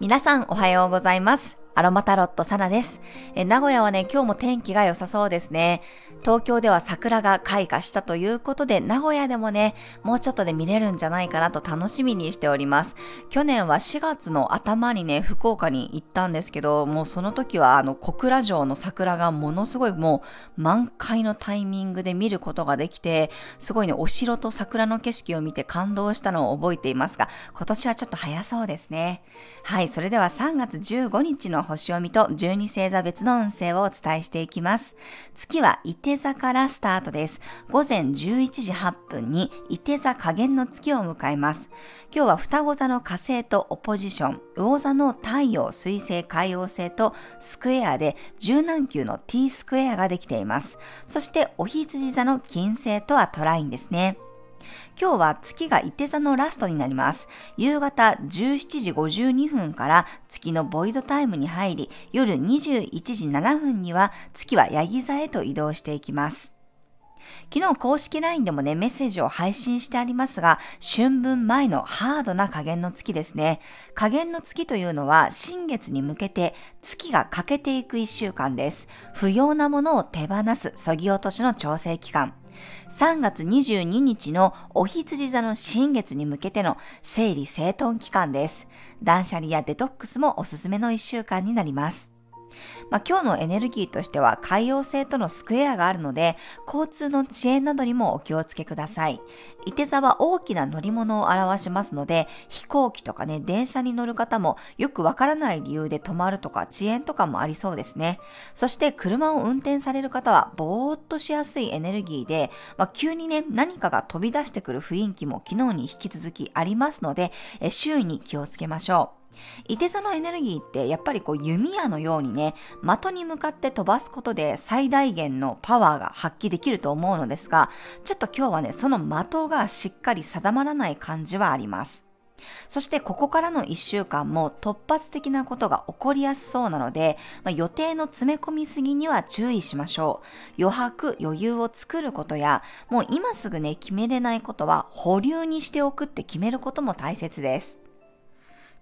皆さんおはようございます。アロマタロットサナです。え名古屋はね、今日も天気が良さそうですね。東京では桜が開花したということで、名古屋でもね、もうちょっとで見れるんじゃないかなと楽しみにしております。去年は4月の頭にね、福岡に行ったんですけど、もうその時はあの小倉城の桜がものすごいもう満開のタイミングで見ることができて、すごいね、お城と桜の景色を見て感動したのを覚えていますが、今年はちょっと早そうですね。はい、それでは3月15日の星読みと12星座別の運勢をお伝えしていきます。月は伊手座からスタートです。午前11時8分に伊手座下限の月を迎えます。今日は双子座の火星とオポジション、魚座の太陽、水星、海洋星とスクエアで柔軟球の T スクエアができています。そしてお羊座の金星とはトラインですね。今日は月が伊手座のラストになります。夕方17時52分から月のボイドタイムに入り、夜21時7分には月はヤギ座へと移動していきます。昨日公式 LINE でもね、メッセージを配信してありますが、春分前のハードな加減の月ですね。加減の月というのは、新月に向けて月が欠けていく一週間です。不要なものを手放す、そぎ落としの調整期間。3月22日のお羊座の新月に向けての整理整頓期間です。断捨離やデトックスもおすすめの1週間になります。まあ、今日のエネルギーとしては海洋星とのスクエアがあるので、交通の遅延などにもお気をつけください。伊手座は大きな乗り物を表しますので、飛行機とかね、電車に乗る方もよくわからない理由で止まるとか遅延とかもありそうですね。そして車を運転される方はぼーっとしやすいエネルギーで、まあ、急にね、何かが飛び出してくる雰囲気も昨日に引き続きありますので、え周囲に気をつけましょう。いて座のエネルギーってやっぱりこう弓矢のようにね、的に向かって飛ばすことで最大限のパワーが発揮できると思うのですが、ちょっと今日はね、その的がしっかり定まらない感じはあります。そしてここからの1週間も突発的なことが起こりやすそうなので、まあ、予定の詰め込みすぎには注意しましょう。余白、余裕を作ることや、もう今すぐね、決めれないことは保留にしておくって決めることも大切です。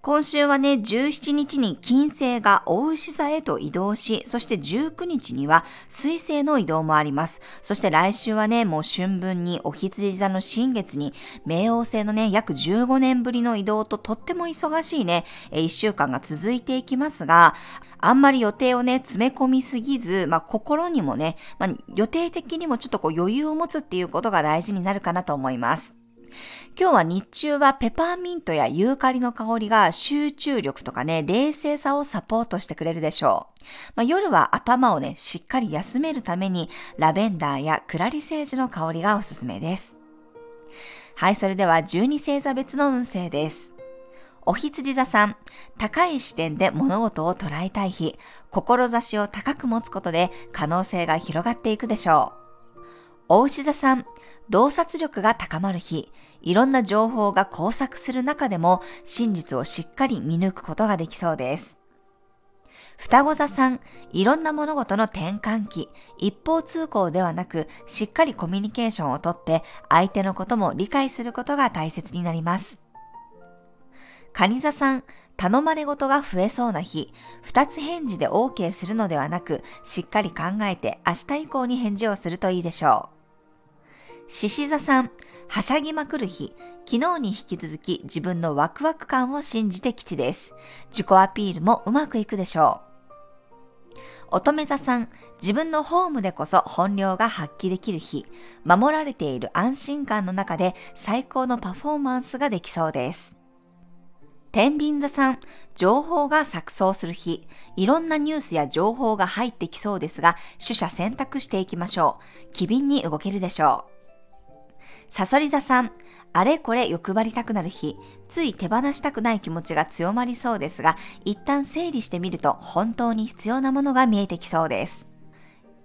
今週はね、17日に金星が大牛座へと移動し、そして19日には水星の移動もあります。そして来週はね、もう春分にお羊座の新月に、冥王星のね、約15年ぶりの移動ととっても忙しいね、1週間が続いていきますが、あんまり予定をね、詰め込みすぎず、まあ、心にもね、まあ、予定的にもちょっとこう余裕を持つっていうことが大事になるかなと思います。今日は日中はペパーミントやユーカリの香りが集中力とかね、冷静さをサポートしてくれるでしょう。まあ、夜は頭をね、しっかり休めるためにラベンダーやクラリセージの香りがおすすめです。はい、それでは12星座別の運勢です。お羊座さん、高い視点で物事を捉えたい日、志を高く持つことで可能性が広がっていくでしょう。お牛座さん、洞察力が高まる日、いろんな情報が交錯する中でも真実をしっかり見抜くことができそうです。双子座さん、いろんな物事の転換期、一方通行ではなく、しっかりコミュニケーションをとって、相手のことも理解することが大切になります。蟹座さん、頼まれ事が増えそうな日、二つ返事で OK するのではなく、しっかり考えて明日以降に返事をするといいでしょう。獅子座さん、はしゃぎまくる日、昨日に引き続き自分のワクワク感を信じて吉です。自己アピールもうまくいくでしょう。乙女座さん、自分のホームでこそ本領が発揮できる日、守られている安心感の中で最高のパフォーマンスができそうです。天秤座さん、情報が錯綜する日、いろんなニュースや情報が入ってきそうですが、取捨選択していきましょう。機敏に動けるでしょう。サソリ座さん、あれこれ欲張りたくなる日、つい手放したくない気持ちが強まりそうですが、一旦整理してみると本当に必要なものが見えてきそうです。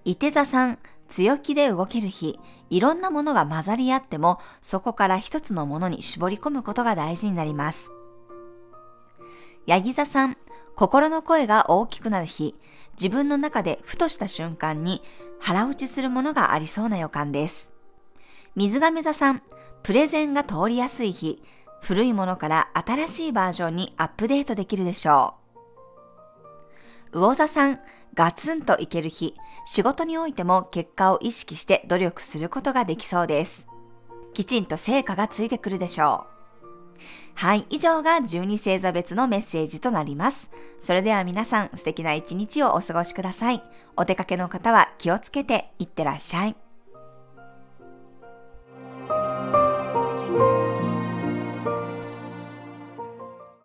伊手座さん、強気で動ける日、いろんなものが混ざり合っても、そこから一つのものに絞り込むことが大事になります。ヤギ座さん、心の声が大きくなる日、自分の中でふとした瞬間に腹落ちするものがありそうな予感です。水亀座さん、プレゼンが通りやすい日、古いものから新しいバージョンにアップデートできるでしょう。魚座さん、ガツンといける日、仕事においても結果を意識して努力することができそうです。きちんと成果がついてくるでしょう。はい、以上が12星座別のメッセージとなります。それでは皆さん素敵な一日をお過ごしください。お出かけの方は気をつけていってらっしゃい。